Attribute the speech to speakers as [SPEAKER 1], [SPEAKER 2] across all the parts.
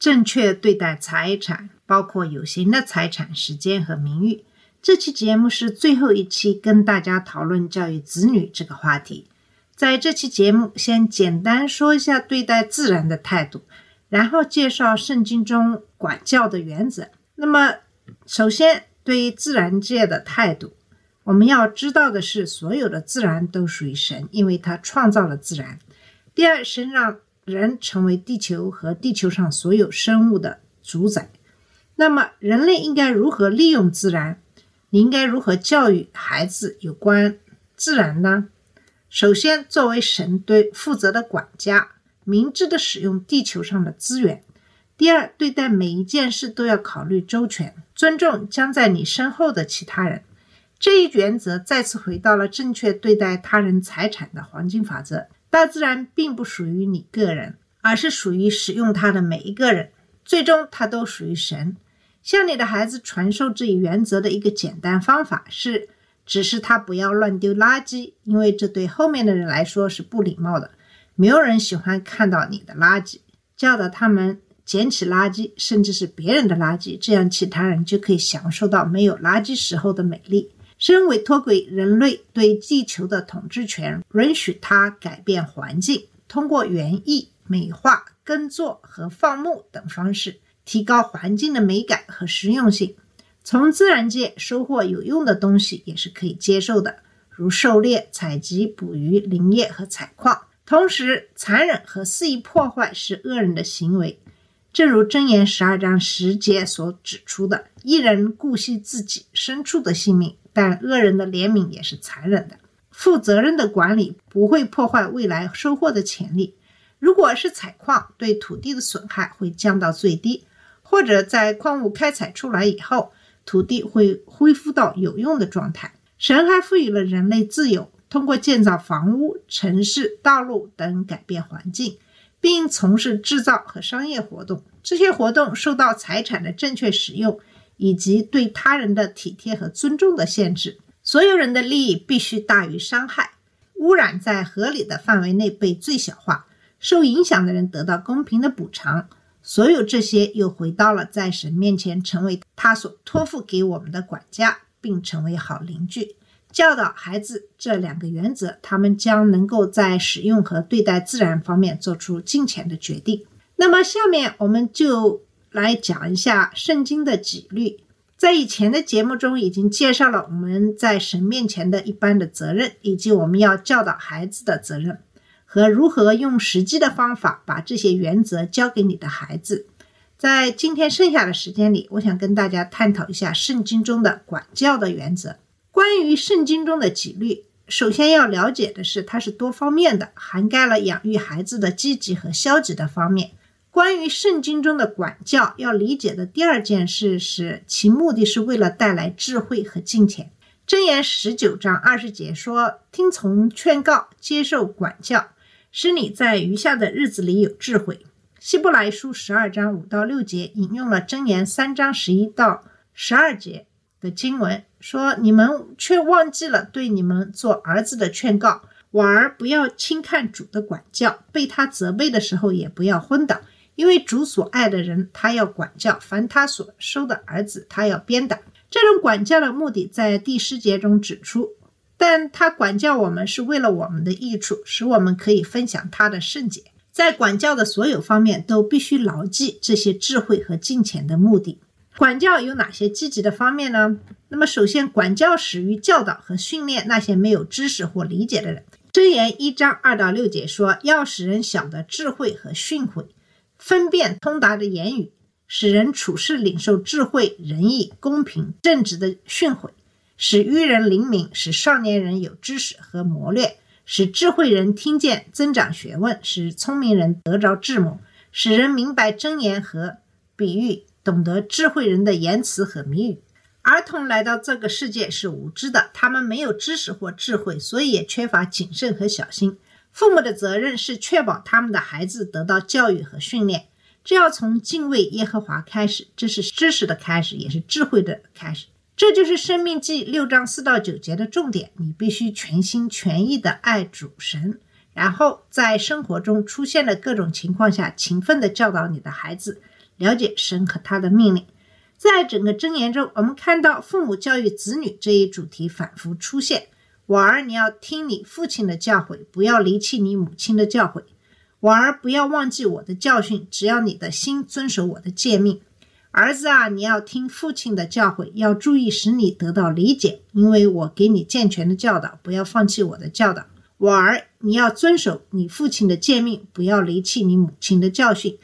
[SPEAKER 1] 正确对待财产，包括有形的财产、时间和名誉。这期节目是最后一期，跟大家讨论教育子女这个话题。在这期节目，先简单说一下对待自然的态度，然后介绍圣经中管教的原则。那么，首先对于自然界的态度，我们要知道的是，所有的自然都属于神，因为他创造了自然。第二，神让人成为地球和地球上所有生物的主宰。那么，人类应该如何利用自然？你应该如何教育孩子有关自然呢？首先，作为神对负责的管家，明智的使用地球上的资源。第二，对待每一件事都要考虑周全，尊重将在你身后的其他人。这一原则再次回到了正确对待他人财产的黄金法则。大自然并不属于你个人，而是属于使用它的每一个人。最终，它都属于神。向你的孩子传授这一原则的一个简单方法是：指示他不要乱丢垃圾，因为这对后面的人来说是不礼貌的。没有人喜欢看到你的垃圾。教导他们捡起垃圾，甚至是别人的垃圾，这样其他人就可以享受到没有垃圾时候的美丽。身委托给人类对地球的统治权，允许它改变环境，通过园艺、美化、耕作和放牧等方式，提高环境的美感和实用性。从自然界收获有用的东西也是可以接受的，如狩猎、采集、捕鱼、林业和采矿。同时，残忍和肆意破坏是恶人的行为。正如箴言十二章十节所指出的：“一人顾惜自己牲畜的性命，但恶人的怜悯也是残忍的。”负责任的管理不会破坏未来收获的潜力。如果是采矿，对土地的损害会降到最低，或者在矿物开采出来以后，土地会恢复到有用的状态。神还赋予了人类自由，通过建造房屋、城市、道路等改变环境。并从事制造和商业活动，这些活动受到财产的正确使用以及对他人的体贴和尊重的限制。所有人的利益必须大于伤害，污染在合理的范围内被最小化，受影响的人得到公平的补偿。所有这些又回到了在神面前成为他所托付给我们的管家，并成为好邻居。教导孩子这两个原则，他们将能够在使用和对待自然方面做出金钱的决定。那么，下面我们就来讲一下圣经的纪律。在以前的节目中已经介绍了我们在神面前的一般的责任，以及我们要教导孩子的责任，和如何用实际的方法把这些原则教给你的孩子。在今天剩下的时间里，我想跟大家探讨一下圣经中的管教的原则。关于圣经中的纪律，首先要了解的是，它是多方面的，涵盖了养育孩子的积极和消极的方面。关于圣经中的管教，要理解的第二件事是，其目的是为了带来智慧和金钱。箴言十九章二十节说：“听从劝告，接受管教，使你在余下的日子里有智慧。”希伯来书十二章五到六节引用了箴言三章十一到十二节的经文。说：“你们却忘记了对你们做儿子的劝告，婉儿不要轻看主的管教，被他责备的时候也不要昏倒，因为主所爱的人，他要管教；凡他所收的儿子，他要鞭打。这种管教的目的在第十节中指出，但他管教我们是为了我们的益处，使我们可以分享他的圣洁。在管教的所有方面，都必须牢记这些智慧和金钱的目的。”管教有哪些积极的方面呢？那么，首先，管教始于教导和训练那些没有知识或理解的人。箴言一章二到六节说，要使人晓得智慧和训诲，分辨通达的言语，使人处事领受智慧、仁义、公平、正直的训诲，使愚人灵敏，使少年人有知识和谋略，使智慧人听见增长学问，使聪明人得着智谋，使人明白真言和。比喻，懂得智慧人的言辞和谜语。儿童来到这个世界是无知的，他们没有知识或智慧，所以也缺乏谨慎和小心。父母的责任是确保他们的孩子得到教育和训练，这要从敬畏耶和华开始，这是知识的开始，也是智慧的开始。这就是《生命记》六章四到九节的重点。你必须全心全意地爱主神，然后在生活中出现的各种情况下，勤奋地教导你的孩子了解神和他的命令。在整个箴言中，我们看到父母教育子女这一主题反复出现。我儿，你要听你父亲的教诲，不要离弃你母亲的教诲。我儿，不要忘记我的教训，只要你的心遵守我的诫命。儿子啊，你要听父亲的教诲，要注意使你得到理解，因为我给你健全的教导，不要放弃我的教导。我儿，你要遵守你父亲的诫命，不要离弃你母亲的教训，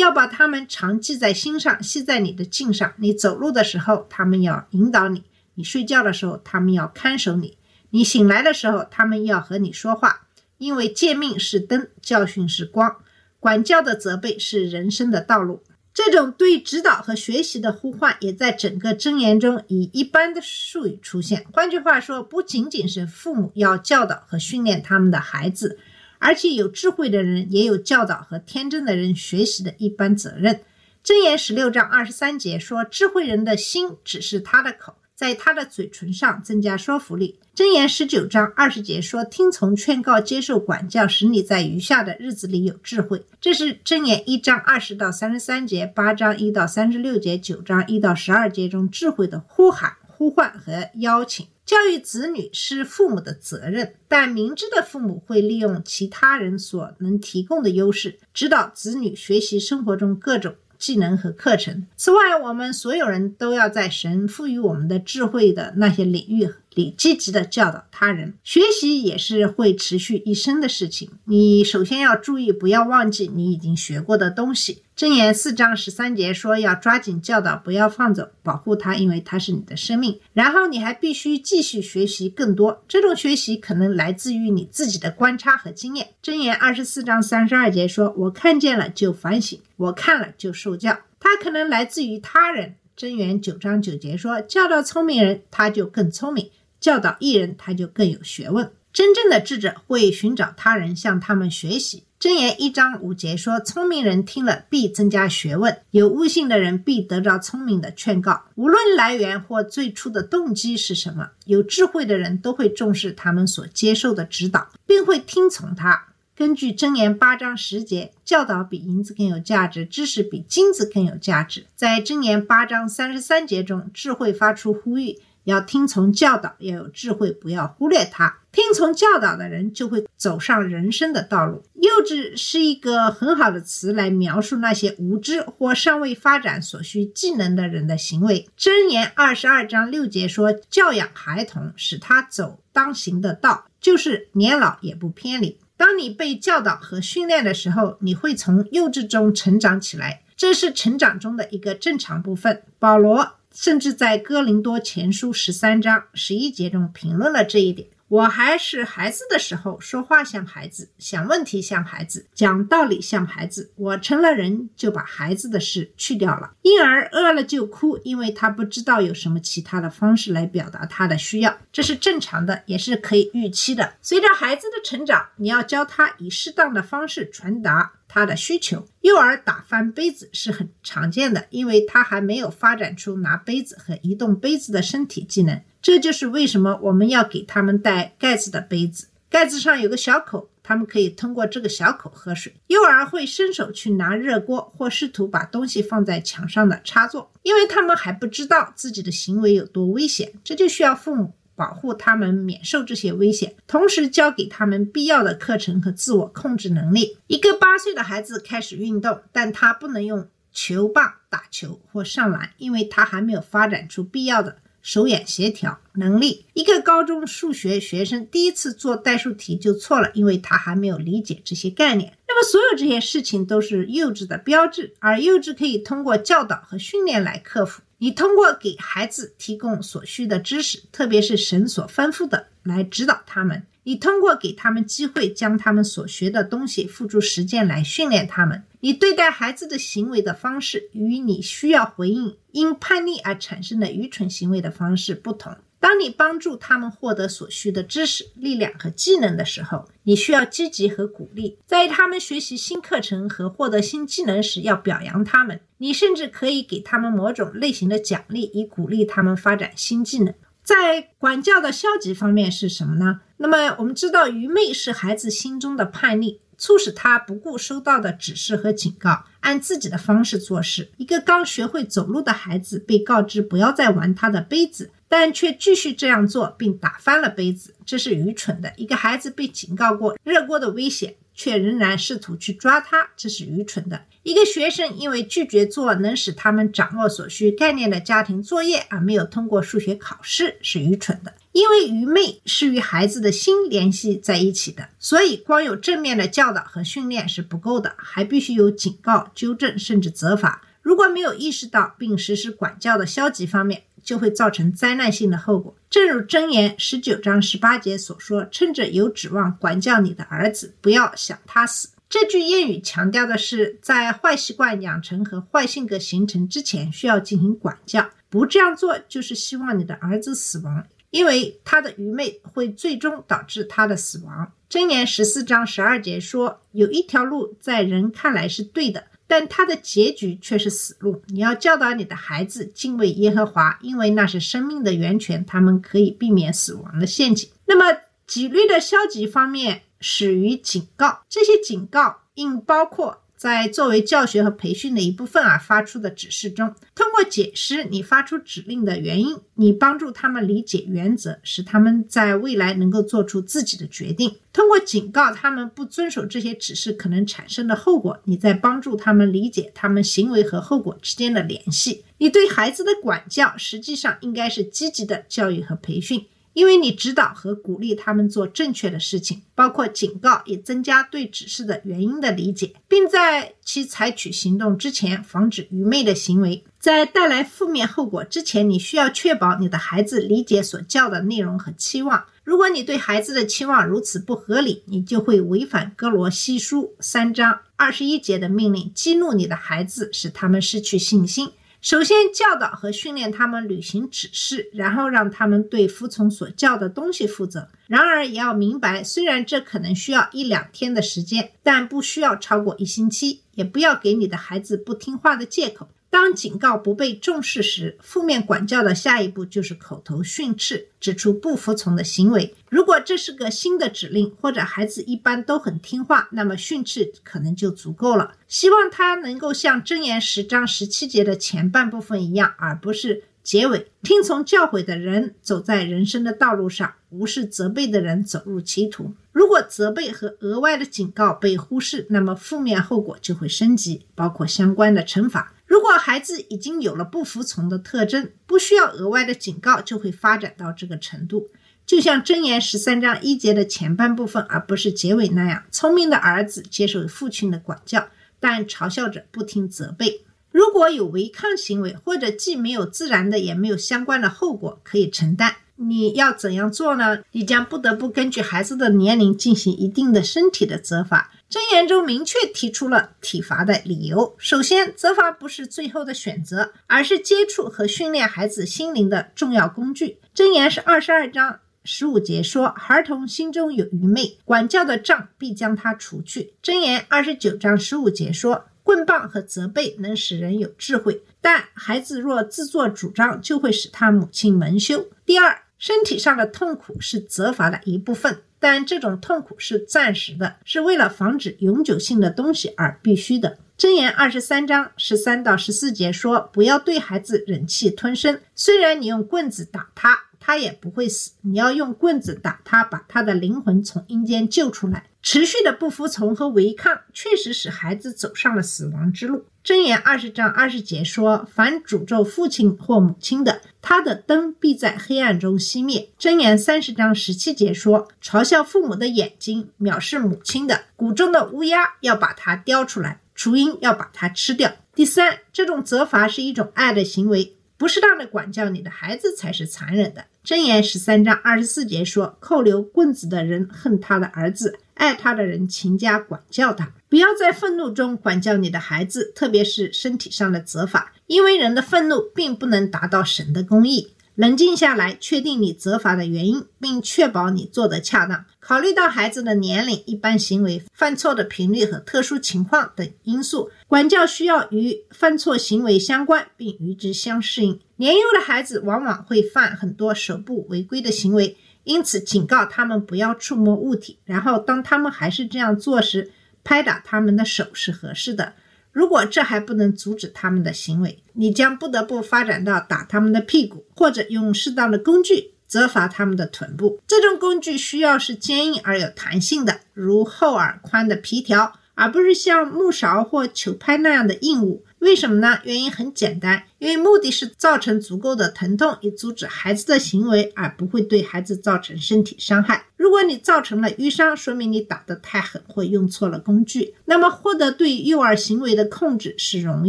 [SPEAKER 1] 要把他们常记在心上，系在你的颈上。你走路的时候，他们要引导你；你睡觉的时候，他们要看守你；你醒来的时候，他们要和你说话。因为诫命是灯，教训是光，管教的责备是人生的道路。这种对指导和学习的呼唤，也在整个箴言中以一般的术语出现。换句话说，不仅仅是父母要教导和训练他们的孩子，而且有智慧的人也有教导和天真的人学习的一般责任。箴言十六章二十三节说：“智慧人的心只是他的口。”在他的嘴唇上增加说服力。箴言十九章二十节说：“听从劝告，接受管教，使你在余下的日子里有智慧。”这是箴言一章二十到三十三节、八章一到三十六节、九章一到十二节中智慧的呼喊、呼唤和邀请。教育子女是父母的责任，但明智的父母会利用其他人所能提供的优势，指导子女学习生活中各种。技能和课程。此外，我们所有人都要在神赋予我们的智慧的那些领域你积极的教导他人。学习也是会持续一生的事情。你首先要注意，不要忘记你已经学过的东西。箴言四章十三节说：“要抓紧教导，不要放走，保护它，因为它是你的生命。”然后你还必须继续学习更多。这种学习可能来自于你自己的观察和经验。箴言二十四章三十二节说：“我看见了就反省，我看了就受教。”它可能来自于他人。箴言九章九节说：“教导聪明人，他就更聪明；教导艺人，他就更有学问。”真正的智者会寻找他人，向他们学习。箴言一章五节说：“聪明人听了必增加学问，有悟性的人必得着聪明的劝告。无论来源或最初的动机是什么，有智慧的人都会重视他们所接受的指导，并会听从他。”根据箴言八章十节，教导比银子更有价值，知识比金子更有价值。在箴言八章三十三节中，智慧发出呼吁。要听从教导，要有智慧，不要忽略它。听从教导的人就会走上人生的道路。幼稚是一个很好的词来描述那些无知或尚未发展所需技能的人的行为。箴言二十二章六节说：“教养孩童，使他走当行的道，就是年老也不偏离。”当你被教导和训练的时候，你会从幼稚中成长起来，这是成长中的一个正常部分。保罗。甚至在哥林多前书十三章十一节中评论了这一点。我还是孩子的时候，说话像孩子，想问题像孩子，讲道理像孩子。我成了人，就把孩子的事去掉了。婴儿饿了就哭，因为他不知道有什么其他的方式来表达他的需要，这是正常的，也是可以预期的。随着孩子的成长，你要教他以适当的方式传达。他的需求，幼儿打翻杯子是很常见的，因为他还没有发展出拿杯子和移动杯子的身体技能。这就是为什么我们要给他们带盖子的杯子，盖子上有个小口，他们可以通过这个小口喝水。幼儿会伸手去拿热锅，或试图把东西放在墙上的插座，因为他们还不知道自己的行为有多危险，这就需要父母。保护他们免受这些危险，同时教给他们必要的课程和自我控制能力。一个八岁的孩子开始运动，但他不能用球棒打球或上篮，因为他还没有发展出必要的手眼协调能力。一个高中数学学生第一次做代数题就错了，因为他还没有理解这些概念。那么，所有这些事情都是幼稚的标志，而幼稚可以通过教导和训练来克服。你通过给孩子提供所需的知识，特别是神所吩咐的，来指导他们，你通过给他们机会，将他们所学的东西付诸实践来训练他们。你对待孩子的行为的方式，与你需要回应因叛逆而产生的愚蠢行为的方式不同。当你帮助他们获得所需的知识、力量和技能的时候，你需要积极和鼓励；在他们学习新课程和获得新技能时，要表扬他们。你甚至可以给他们某种类型的奖励，以鼓励他们发展新技能。在管教的消极方面是什么呢？那么我们知道，愚昧是孩子心中的叛逆，促使他不顾收到的指示和警告，按自己的方式做事。一个刚学会走路的孩子被告知不要再玩他的杯子。但却继续这样做，并打翻了杯子，这是愚蠢的。一个孩子被警告过热锅的危险，却仍然试图去抓它，这是愚蠢的。一个学生因为拒绝做能使他们掌握所需概念的家庭作业而没有通过数学考试，是愚蠢的。因为愚昧是与孩子的心联系在一起的，所以光有正面的教导和训练是不够的，还必须有警告、纠正，甚至责罚。如果没有意识到并实施管教的消极方面，就会造成灾难性的后果。正如箴言十九章十八节所说：“趁着有指望管教你的儿子，不要想他死。”这句谚语强调的是，在坏习惯养成和坏性格形成之前，需要进行管教。不这样做，就是希望你的儿子死亡，因为他的愚昧会最终导致他的死亡。箴言十四章十二节说：“有一条路在人看来是对的。”但他的结局却是死路。你要教导你的孩子敬畏耶和华，因为那是生命的源泉，他们可以避免死亡的陷阱。那么，纪律的消极方面始于警告，这些警告应包括。在作为教学和培训的一部分而发出的指示中，通过解释你发出指令的原因，你帮助他们理解原则，使他们在未来能够做出自己的决定。通过警告他们不遵守这些指示可能产生的后果，你在帮助他们理解他们行为和后果之间的联系。你对孩子的管教实际上应该是积极的教育和培训。因为你指导和鼓励他们做正确的事情，包括警告，以增加对指示的原因的理解，并在其采取行动之前防止愚昧的行为。在带来负面后果之前，你需要确保你的孩子理解所教的内容和期望。如果你对孩子的期望如此不合理，你就会违反哥罗西书三章二十一节的命令，激怒你的孩子，使他们失去信心。首先教导和训练他们履行指示，然后让他们对服从所教的东西负责。然而，也要明白，虽然这可能需要一两天的时间，但不需要超过一星期。也不要给你的孩子不听话的借口。当警告不被重视时，负面管教的下一步就是口头训斥，指出不服从的行为。如果这是个新的指令，或者孩子一般都很听话，那么训斥可能就足够了。希望他能够像箴言十章十七节的前半部分一样，而不是结尾。听从教诲的人走在人生的道路上，无视责备的人走入歧途。如果责备和额外的警告被忽视，那么负面后果就会升级，包括相关的惩罚。如果孩子已经有了不服从的特征，不需要额外的警告就会发展到这个程度。就像箴言十三章一节的前半部分，而不是结尾那样。聪明的儿子接受父亲的管教，但嘲笑着不听责备。如果有违抗行为，或者既没有自然的，也没有相关的后果可以承担。你要怎样做呢？你将不得不根据孩子的年龄进行一定的身体的责罚。箴言中明确提出了体罚的理由。首先，责罚不是最后的选择，而是接触和训练孩子心灵的重要工具。箴言是二十二章十五节说：“孩童心中有愚昧，管教的杖必将他除去。”箴言二十九章十五节说：“棍棒和责备能使人有智慧，但孩子若自作主张，就会使他母亲蒙羞。”第二。身体上的痛苦是责罚的一部分，但这种痛苦是暂时的，是为了防止永久性的东西而必须的。箴言二十三章十三到十四节说：“不要对孩子忍气吞声，虽然你用棍子打他，他也不会死。你要用棍子打他，把他的灵魂从阴间救出来。”持续的不服从和违抗，确实使孩子走上了死亡之路。箴言二十章二十节说：“凡诅咒父亲或母亲的，他的灯必在黑暗中熄灭。”箴言三十章十七节说：“嘲笑父母的眼睛，藐视母亲的，谷中的乌鸦要把它叼出来，雏鹰要把它吃掉。”第三，这种责罚是一种爱的行为。不适当的管教你的孩子才是残忍的。箴言十三章二十四节说：“扣留棍子的人恨他的儿子，爱他的人勤加管教他。”不要在愤怒中管教你的孩子，特别是身体上的责罚，因为人的愤怒并不能达到神的公义。冷静下来，确定你责罚的原因，并确保你做得恰当。考虑到孩子的年龄、一般行为、犯错的频率和特殊情况等因素，管教需要与犯错行为相关，并与之相适应。年幼的孩子往往会犯很多手部违规的行为，因此警告他们不要触摸物体。然后，当他们还是这样做时，拍打他们的手是合适的。如果这还不能阻止他们的行为，你将不得不发展到打他们的屁股，或者用适当的工具责罚他们的臀部。这种工具需要是坚硬而有弹性的，如厚而宽的皮条，而不是像木勺或球拍那样的硬物。为什么呢？原因很简单，因为目的是造成足够的疼痛，以阻止孩子的行为，而不会对孩子造成身体伤害。如果你造成了淤伤，说明你打得太狠或用错了工具。那么，获得对幼儿行为的控制是容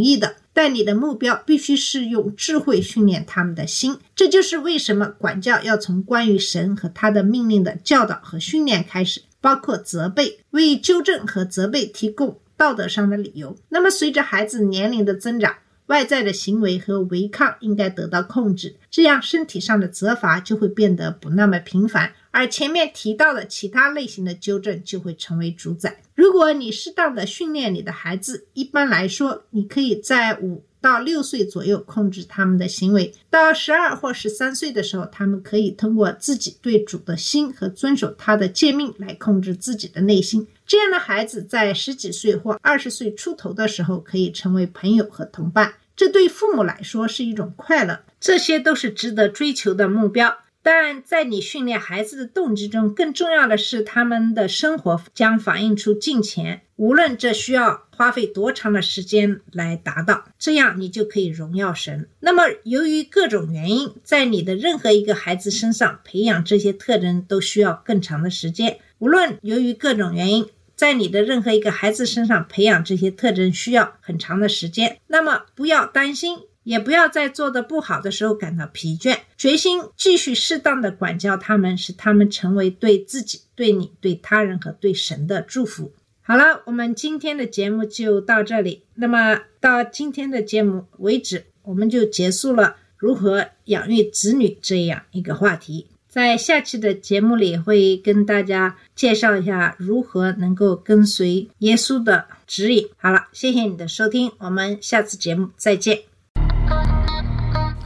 [SPEAKER 1] 易的，但你的目标必须是用智慧训练他们的心。这就是为什么管教要从关于神和他的命令的教导和训练开始，包括责备，为纠正和责备提供。道德上的理由。那么，随着孩子年龄的增长，外在的行为和违抗应该得到控制，这样身体上的责罚就会变得不那么频繁，而前面提到的其他类型的纠正就会成为主宰。如果你适当的训练你的孩子，一般来说，你可以在五到六岁左右控制他们的行为；到十二或十三岁的时候，他们可以通过自己对主的心和遵守他的诫命来控制自己的内心。这样的孩子在十几岁或二十岁出头的时候，可以成为朋友和同伴，这对父母来说是一种快乐。这些都是值得追求的目标。但在你训练孩子的动机中，更重要的是他们的生活将反映出金钱，无论这需要花费多长的时间来达到，这样你就可以荣耀神。那么，由于各种原因，在你的任何一个孩子身上培养这些特征都需要更长的时间。无论由于各种原因。在你的任何一个孩子身上培养这些特征需要很长的时间，那么不要担心，也不要在做的不好的时候感到疲倦，决心继续适当的管教他们，使他们成为对自己、对你、对他人和对神的祝福。好了，我们今天的节目就到这里。那么到今天的节目为止，我们就结束了如何养育子女这样一个话题。在下期的节目里，会跟大家介绍一下如何能够跟随耶稣的指引。好了，谢谢你的收听，我们下次节目再见。